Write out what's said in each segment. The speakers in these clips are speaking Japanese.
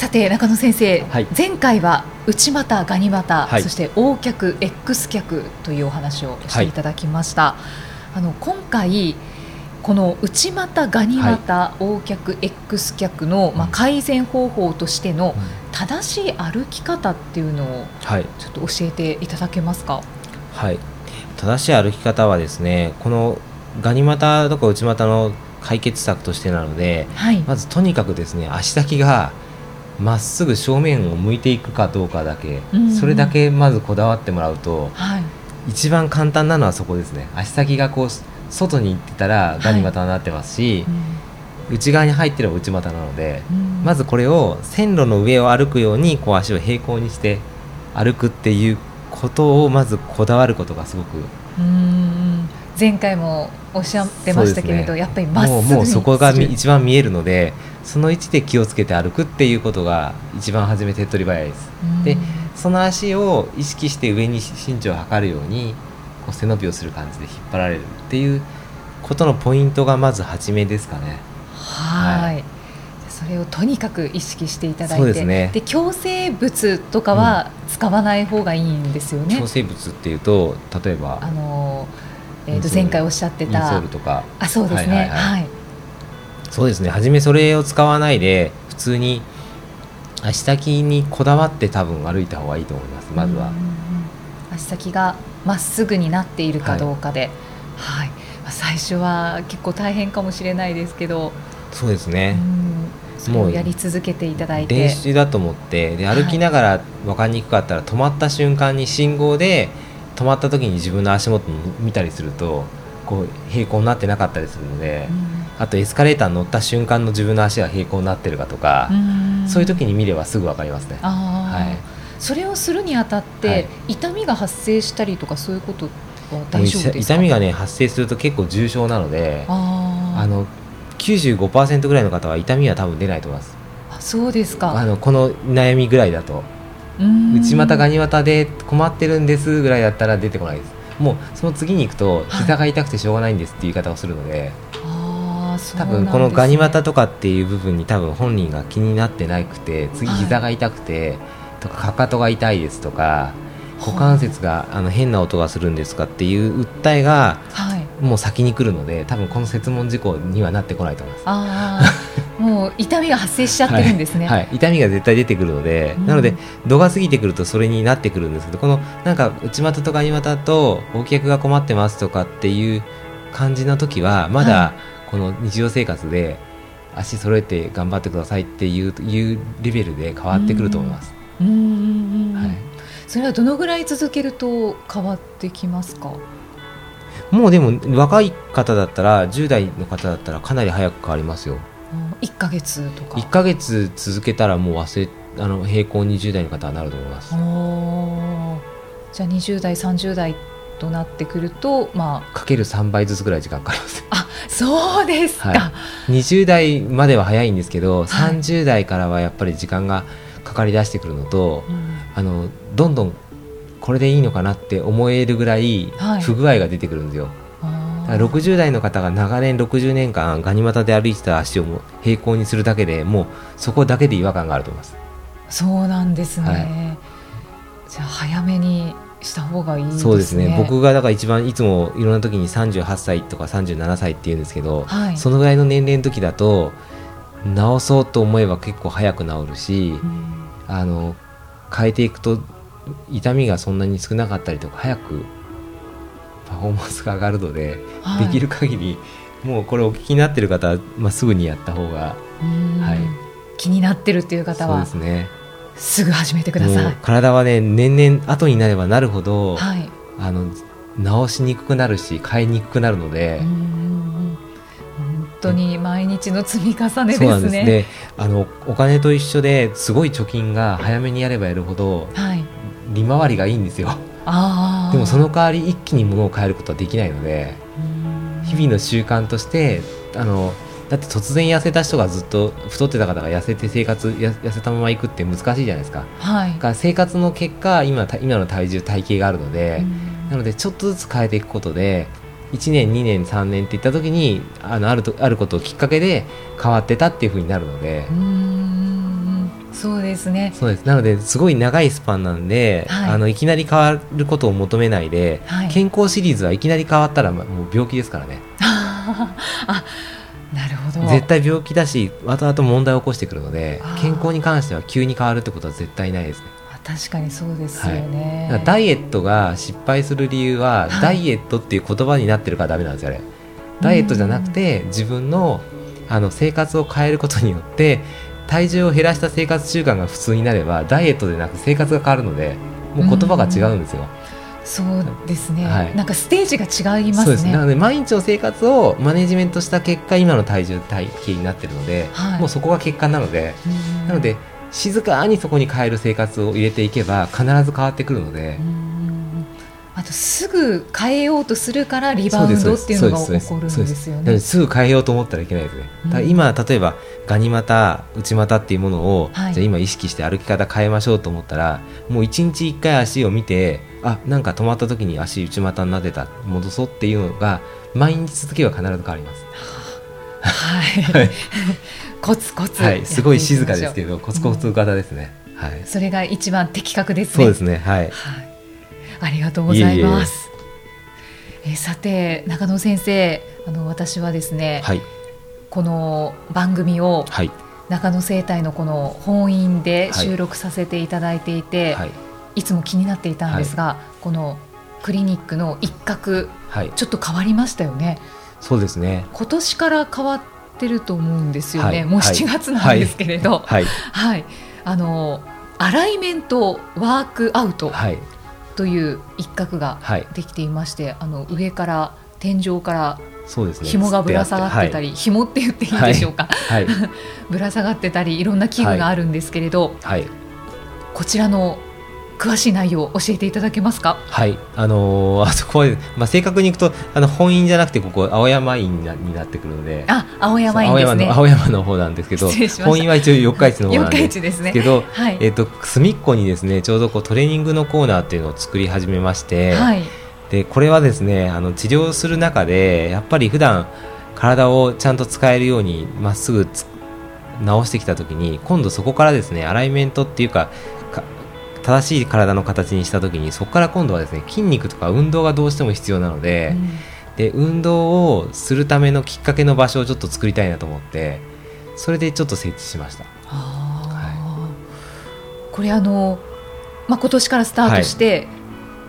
さて中野先生、はい、前回は内股ガニ股、はい、そして横脚 X 脚というお話をしてい。ただきました、あの今回この内股ガニ股、横脚 X 脚の、まあ、改善方法としての正しい歩き方っていうのをちょっと教えていただけますか、はい。正しい歩き方はですねこのガニ股とか内股の解決策としてなので、はい、まずとにかくですね足先がまっすぐ正面を向いていくかどうかだけ、うん、それだけまずこだわってもらうと、はい、一番簡単なのはそこですね。足先がこう外に行ってたらガニ股になってますし、はいうん、内側に入ってる内股なので、うん、まずこれを線路の上を歩くようにこう足を平行にして歩くっていうことをまずこだわることがすごく前回もおっしゃってましたけれど、ね、やっぱりまっすぐもうそこが一番見えるのでその位置で気をつけて歩くっていうことが一番初め手っ取り早いです。でその足を意識して上に身長を測るようにこう背伸びをする感じで引っ張られるっていうことのポイントがまず初めですかね。はい。それをとにかく意識していただいてで、ね、共生物とかは使わない方がいいんですよね。共生物っていうと例えばあの、えー、と前回おっしゃってた。インソールとか。あそうですね、はい、はい、そうですね。初めそれを使わないで普通に足先にこだわって多分歩いた方がいいと思います。まずは。足先がまっすぐになっているかどうかで、はい、はい、最初は結構大変かもしれないですけど。そうですね。もうやり続けていただいて。練習だと思ってで歩きながら分かりにくかったら、止まった瞬間に信号で止まった時に自分の足元見たりするとこう平行になってなかったりするので、うん、あとエスカレーターに乗った瞬間の自分の足が平行になってるかとか、うん、そういう時に見ればすぐ分かりますね。はい、それをするにあたって、はい、痛みが発生したりとかそういうことは大丈夫ですか？痛みがね発生すると結構重症なのであの95%ぐらいの方は痛みは多分出ないと思います。あそうですか。あのこの悩みぐらいだと。内股ガニ股で困ってるんですぐらいだったら出てこないです。もうその次に行くと膝が痛くてしょうがないんですっていう言い方をするので、はい、多分このガニ股とかっていう部分に多分本人が気になってなくて次膝が痛くて、とかかかとが痛いですとか股関節があの変な音がするんですかっていう訴えが、はい。もう先に来るので多分この設問事項にはなってこないと思います。あもう痛みが発生しちゃってるんですね、はい、はい、痛みが絶対出てくるので、うん、なので度が過ぎてくるとそれになってくるんですけどこのなんか内股とガニ股とお客が困ってますとかっていう感じの時はまだこの日常生活で足揃えて頑張ってくださいっていういうレベルで変わってくると思います。うん、はい、それはどのぐらい続けると変わってきますか？もうでも若い方だったら10代の方だったらかなり早く変わりますよ。1か月とか。1か月続けたらもう忘れあの平行20代の方はなると思います。じゃあ20代30代となってくるとまあ。かける3倍ずつぐらい時間かかります。あそうですか、はい、20代までは早いんですけど、はい、30代からはやっぱり時間がかかりだしてくるのと、うん、あのどんどんこれでいいのかなって思えるぐらい不具合が出てくるんですよ、はい、60代の方が長年60年間ガニ股で歩いてた足を平行にするだけでもうそこだけで違和感があると思います。そうなんですね、はい、じゃあ早めにした方がいい、ね、そうですね。僕がだから一番いつもいろんな時に38歳とか37歳って言うんですけど、はい、そのぐらいの年齢の時だと治そうと思えば結構早く治るし、うん、あの変えていくと痛みがそんなに少なかったりとか早くパフォーマンスが上がるので、はい、できる限りもうこれお聞きになってる方は、まあ、すぐにやった方が、はい、気になってるっていう方は。そうですねすぐ始めてください。体はね年々後になればなるほど、はい、あの治しにくくなるし変えにくくなるので。本当に毎日の積み重ねですね。であのお金と一緒ですごい貯金が早めにやればやるほど、はい、利回りがいいんですよ。でもその代わり一気に物を変えることはできないので日々の習慣としてあのだって突然痩せた人がずっと太ってた方が痩せて生活痩せたままいくって難しいじゃないですか,、はい、か生活の結果今今の体重体型があるのでなのでちょっとずつ変えていくことで1年2年3年っていった時にあのあるとあることをきっかけで変わってたっていうふうになるので。そうですね。そうです。なのですごい長いスパンなんで、はい、あのいきなり変わることを求めないで、はい、健康シリーズはいきなり変わったらもう病気ですからね。あ絶対病気だし後々問題を起こしてくるので健康に関しては急に変わるってことは絶対ないですね。確かにそうですよね、はい、ダイエットが失敗する理由は、はい、ダイエットっていう言葉になってるからダメなんですよあれ。ダイエットじゃなくて自分のあの生活を変えることによって体重を減らした生活習慣が普通になればダイエットでなく生活が変わるのでもう言葉が違うんですよ。そうですね、はい、なんかステージが違いますね。なので毎日の生活をマネジメントした結果今の体重体型になってるので、はい、もうそこが結果なのでなので静かにそこに変える生活を入れていけば必ず変わってくるので。あとすぐ変えようとするからリバウンドっていうのが起こるんですよね。す。ぐ変えようと思ったらいけないですね。うん、今例えばガニ股内股っていうものを、はい、じゃ今意識して歩き方変えましょうと思ったらもう一日一回足を見てあなんか止まった時に足内股になってた戻そうっていうのが毎日続けば必ず変わります。はい、コツコツ、はい、すごい静かですけどコツコツ型ですね、はい、それが一番的確ですね。そうですね。はい、はい、ありがとうございます。えさて中野先生あの私はですね、はい、この番組を、はい、中野生態のこの本院で収録させていただいていて、はい、いつも気になっていたんですが、はい、このクリニックの一角、はい、ちょっと変わりましたよね。そうですね。今年から変わってると思うんですよね、もう7月なんですけれど、はい。あのアライメントワークアウトという一角ができていまして、あの上から天井からそうですね、紐がぶら下がってたり、はい、紐って言っていいでしょうか、はい。はい、ぶら下がってたりいろんな器具があるんですけれど、こちらの詳しい内容を教えていただけますか？はい、あのー、あそこまで、まあ、正確にいくと、あの本院じゃなくて、ここ青山院になってくるので。あ、青山院ですね。青山の方なんですけど、本院は一応四日市の方なんですけど、はい、えっ、ー、と、隅っこにですね、ちょうどこうトレーニングのコーナーっていうのを作り始めまして。はい。で、これはですね、あの治療する中で、やっぱり普段。体をちゃんと使えるようにまっすぐ直してきた時に今度そこからですねアライメントっていうか正しい体の形にした時にそこから今度はですね筋肉とか運動がどうしても必要なのでうん、で運動をするためのきっかけの場所をちょっと作りたいなと思ってそれでちょっと設置しました。はい、これあの、まあ、今年からスタートして、はい、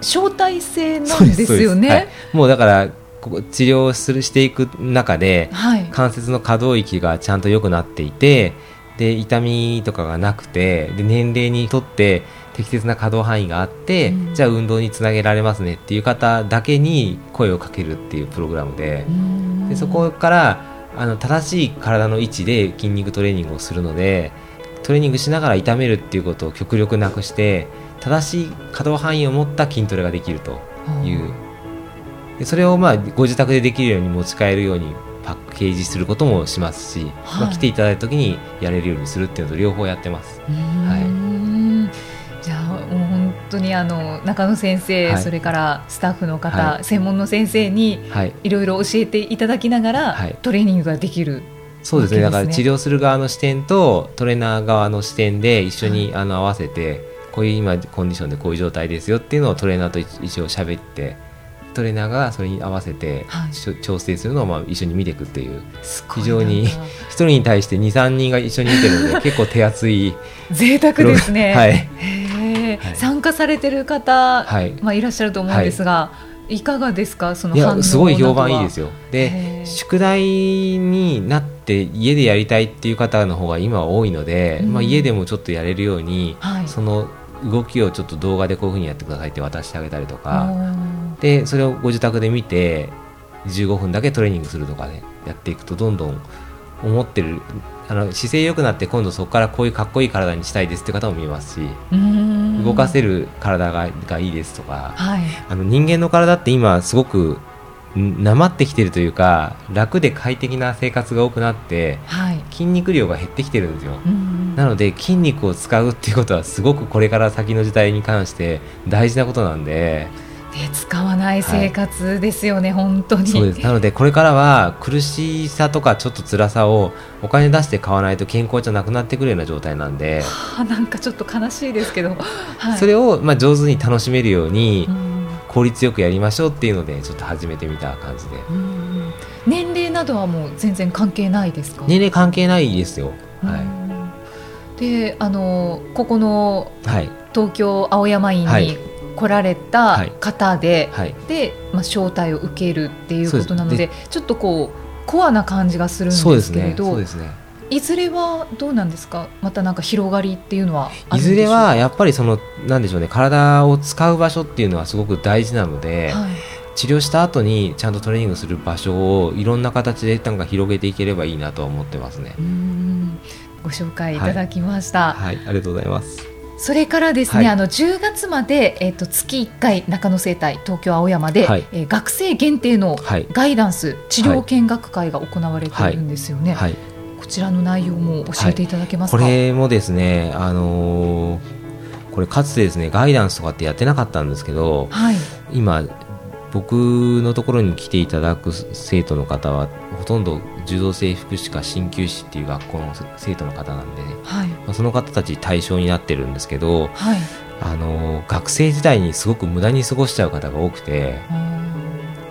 招待制なんですよね。はい、もうだからここ治療するしていく中で、はい、関節の可動域がちゃんと良くなっていてで痛みとかがなくてで年齢にとって適切な可動範囲があって、うん、じゃあ運動につなげられますねっていう方だけに声をかけるっていうプログラムででそこからあの正しい体の位置で筋肉トレーニングをするのでトレーニングしながら痛めるっていうことを極力なくして正しい可動範囲を持った筋トレができるという。でそれをまあご自宅でできるように持ち帰るようにパッケージすることもしますし、はい、まあ、来ていただいた時にやれるようにするっていうのと両方やってます。はい当にあの中野先生、はい、それからスタッフの方、はい、専門の先生にい。ろいろ教えていただきながら、はい、トレーニングができる。そうですね、だから治療する側の視点とトレーナー側の視点で一緒にあの合わせて、こういう今コンディションでこういう状態ですよっていうのをトレーナーと一応喋ってトレーナーがそれに合わせて、調整するのをまあ一緒に見ていくっていう。非常に一人に対して23人が一緒に見てるので結構手厚い。贅沢ですね。はい。はい、参加されてる方、はい、まあ、いらっしゃると思うんですが、はい、いかがですか？その反応すごい評判いいですよ。で宿題になって家でやりたいっていう方の方が今は多いので、うん、まあ、家でもちょっとやれるように、はい、その動きをちょっと動画でこういうふうにやってくださいって渡してあげたりとかでそれをご自宅で見て15分だけトレーニングするとかねやっていくとどんどん思ってるあの姿勢良くなって今度そこからこういうかっこいい体にしたいですって方も見ますし動かせる体ががいいですとか、はい、あの人間の体って今すごくなまってきてるというか楽で快適な生活が多くなって、はい、筋肉量が減ってきてるんですよ。なので筋肉を使うっていうことはすごくこれから先の時代に関して大事なことなんで。で使わない生活ですよね、はい、本当に。なのでこれからは苦しさとかちょっと辛さをお金出して買わないと健康じゃなくなってくるような状態なんで、はあ、なんかちょっと悲しいですけど、はい、それをまあ上手に楽しめるように、効率よくやりましょうっていうのでちょっと始めてみた感じで、年齢などはもう全然関係ないですか？年齢関係ないですよ、はい、であのここの東京青山院に来られた方で、はい、で、まあ、招待を受けるっていうことなのでちょっとこうコアな感じがするんですけれど。そうですね。いずれはどうなんですか、またなんか広がりっていうのはいずれはやっぱりそのなんでしょうね。体を使う場所っていうのはすごく大事なので、はい、治療した後にちゃんとトレーニングする場所をいろんな形でなんか広げていければいいなと思ってますね。ご紹介いただきました、はい、はい、ありがとうございます。それからですね、はい、あの10月まで、えーと、月1回中野生態東京青山で、はい、えー、学生限定のガイダンス、治療見学会が行われているんですよね、はい、こちらの内容も教えていただけますか、これもですね、あのー、これかつてですねガイダンスとかってやってなかったんですけど、今僕のところに来ていただく生徒の方はほとんど柔道整復師か鍼灸師っていう学校の生徒の方なんで、はい、まあ、その方たち対象になってるんですけど、はい、あの学生時代にすごく無駄に過ごしちゃう方が多くて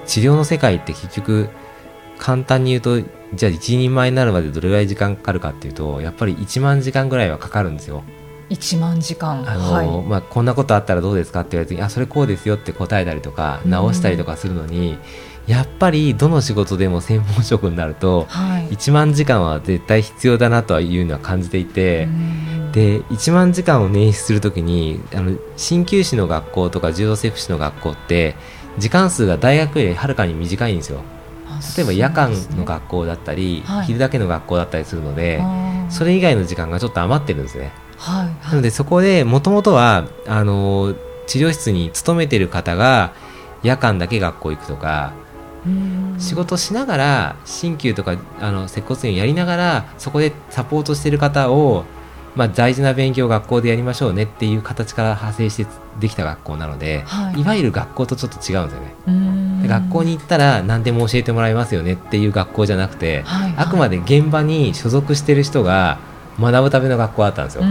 治療の世界って結局簡単に言うとじゃあ一人前になるまでどれぐらい時間かかるかっていうとやっぱり1万時間ぐらいはかかるんですよ。1万時間。あの、はい、まあ、こんなことあったらどうですかって言われてあそれこうですよって答えたりとか直したりとかするのに、やっぱりどの仕事でも専門職になると、はい、1万時間は絶対必要だなとはいうのは感じていて、で1万時間を捻出するときにあの鍼灸師の学校とか柔道整復師の学校って時間数が大学よりはるかに短いんですよ。例えば夜間の学校だったり、ね昼だけの学校だったりするので、それ以外の時間がちょっと余ってるんですね。はいはい、なのでそこでもともとはあの治療室に勤めてる方が夜間だけ学校行くとか仕事しながら鍼灸とかあの接骨院をやりながらそこでサポートしてる方を、まあ、大事な勉強を学校でやりましょうねっていう形から派生してできた学校なので、はい、いわゆる学校とちょっと違うんですよね。学校に行ったら何でも教えてもらいますよねっていう学校じゃなくて、はいはい、あくまで現場に所属してる人が学ぶための学校だったんですよ、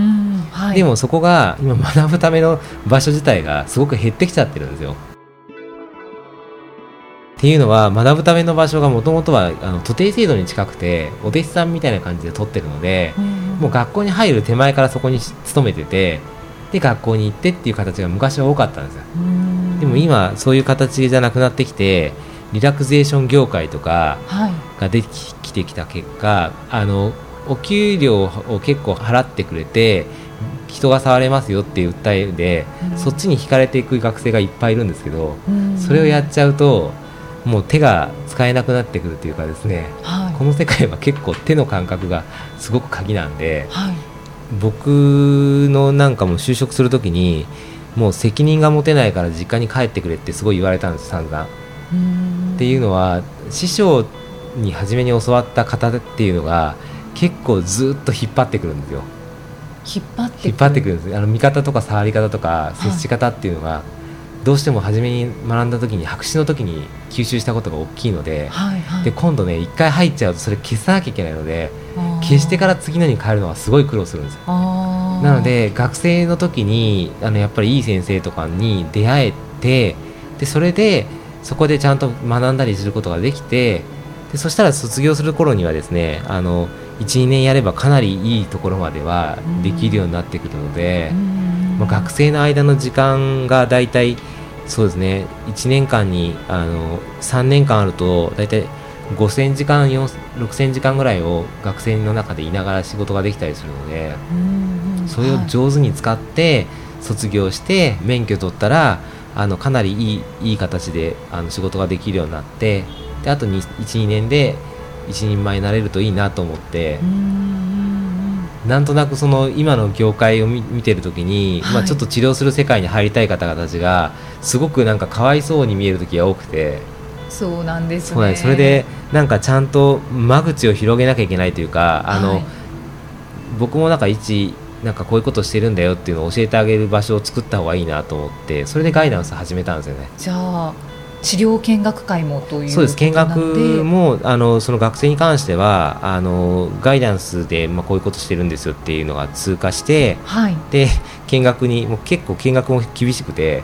はい、でもそこが今学ぶための場所自体がすごく減ってきちゃってるんですよ。っていうのは学ぶための場所がもともとはあの徒弟制度に近くてお弟子さんみたいな感じで取ってるので、うん、もう学校に入る手前からそこに勤めててで学校に行ってっていう形が昔は多かったんですよ、うん、でも今そういう形じゃなくなってきてリラクゼーション業界とかができてきた結果、はい、あのお給料を結構払ってくれて人が触れますよっていう訴えで、うん、そっちに惹かれていく学生がいっぱいいるんですけど、それをやっちゃうともう手が使えなくなってくるというかですね、はい、この世界は結構手の感覚がすごく鍵なんで、はい、僕のなんかも就職するときにもう責任が持てないから実家に帰ってくれってすごい言われたんです散々。っていうのは師匠に初めに教わった方っていうのが結構ずっと引っ張ってくるんですよ。引っ張って引っ張ってくるんですあの見方とか触り方とか接し方っていうのが、どうしても初めに学んだ時に白紙の時に吸収したことが大きいのではいはい、で今度ね一回入っちゃうとそれ消さなきゃいけないので消してから次のに変えるのはすごい苦労するんですよ。なので学生の時にあのやっぱりいい先生とかに出会えてでそれでそこでちゃんと学んだりすることができてでそしたら卒業する頃にはですねあの12年やればかなりいいところまではできるようになってくるので。まあ、学生の間の時間が大体そうですね1年間にあの3年間あると大体5000時間6000時間ぐらいを学生の中でいながら仕事ができたりするのでそれを上手に使って卒業して免許取ったらあのかなりいいいい形であの仕事ができるようになってであと12年で一人前になれるといいなと思って。なんとなくその今の業界を見てる時に、はい、まあ、ちょっと治療する世界に入りたい方々たちがすごくなんかかわいそうに見える時が多くて。そうなんですね。それでなんかちゃんと間口を広げなきゃいけないというかあの、はい、僕もなんか一なんかこういうことしてるんだよっていうのを教えてあげる場所を作った方がいいなと思ってそれでガイダンス始めたんですよね。じゃあ治療見学会もというそうです。見学もあのその学生に関してはあのガイダンスで、まあ、こういうことしてるんですよっていうのが通過して、はい、で見学にもう結構見学も厳しくて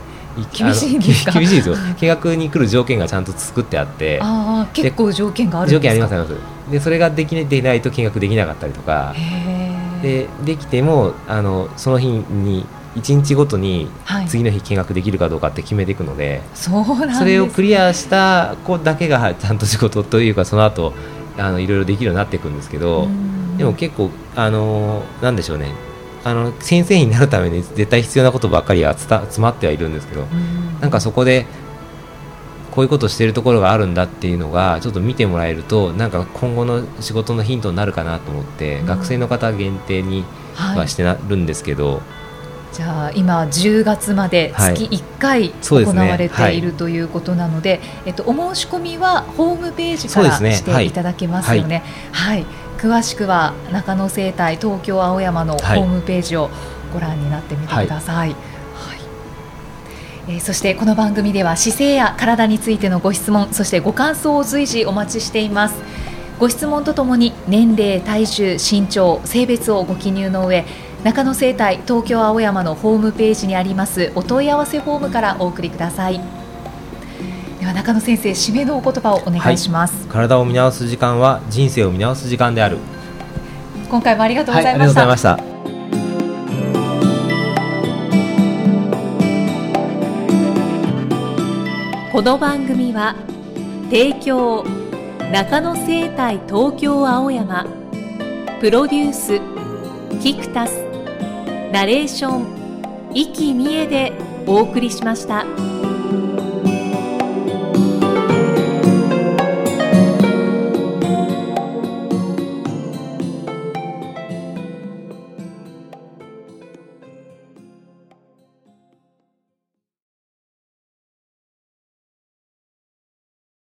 厳しい 厳しいですよ。見学に来る条件がちゃんと作ってあってあ結構条件がある条件ありますあります。でそれができでないと見学できなかったりとか。でできてもあのその日に1日ごとに次の日見学できるかどうかって決めていくので、はい、それをクリアした子だけがちゃんと仕事というかその後あのいろいろできるようになっていくんですけどでも結構あのなんでしょうね。あの先生になるために絶対必要なことばっかりは詰まってはいるんですけどなんかそこでこういうことをしているところがあるんだっていうのがちょっと見てもらえるとなんか今後の仕事のヒントになるかなと思って、学生の方限定にはしてなるんですけど、はいじゃあ今10月まで月1回行われている、ということなので、えっと、お申し込みはホームページからしていただけますよね。はい、はい、詳しくは中野生態東京青山のホームページをご覧になってみてください。はい。えー、そしてこの番組では姿勢や体についてのご質問そしてご感想を随時お待ちしています。ご質問とともに年齢体重身長性別をご記入の上中野生態東京青山のホームページにありますお問い合わせフォームからお送りください。では中野先生締めのお言葉をお願いします、はい、体を見直す時間は人生を見直す時間である。今回もありがとうございました、はい、ありがとうございました。この番組は提供中野生態東京青山プロデュースキクタスナレーション生きみえでお送りしました。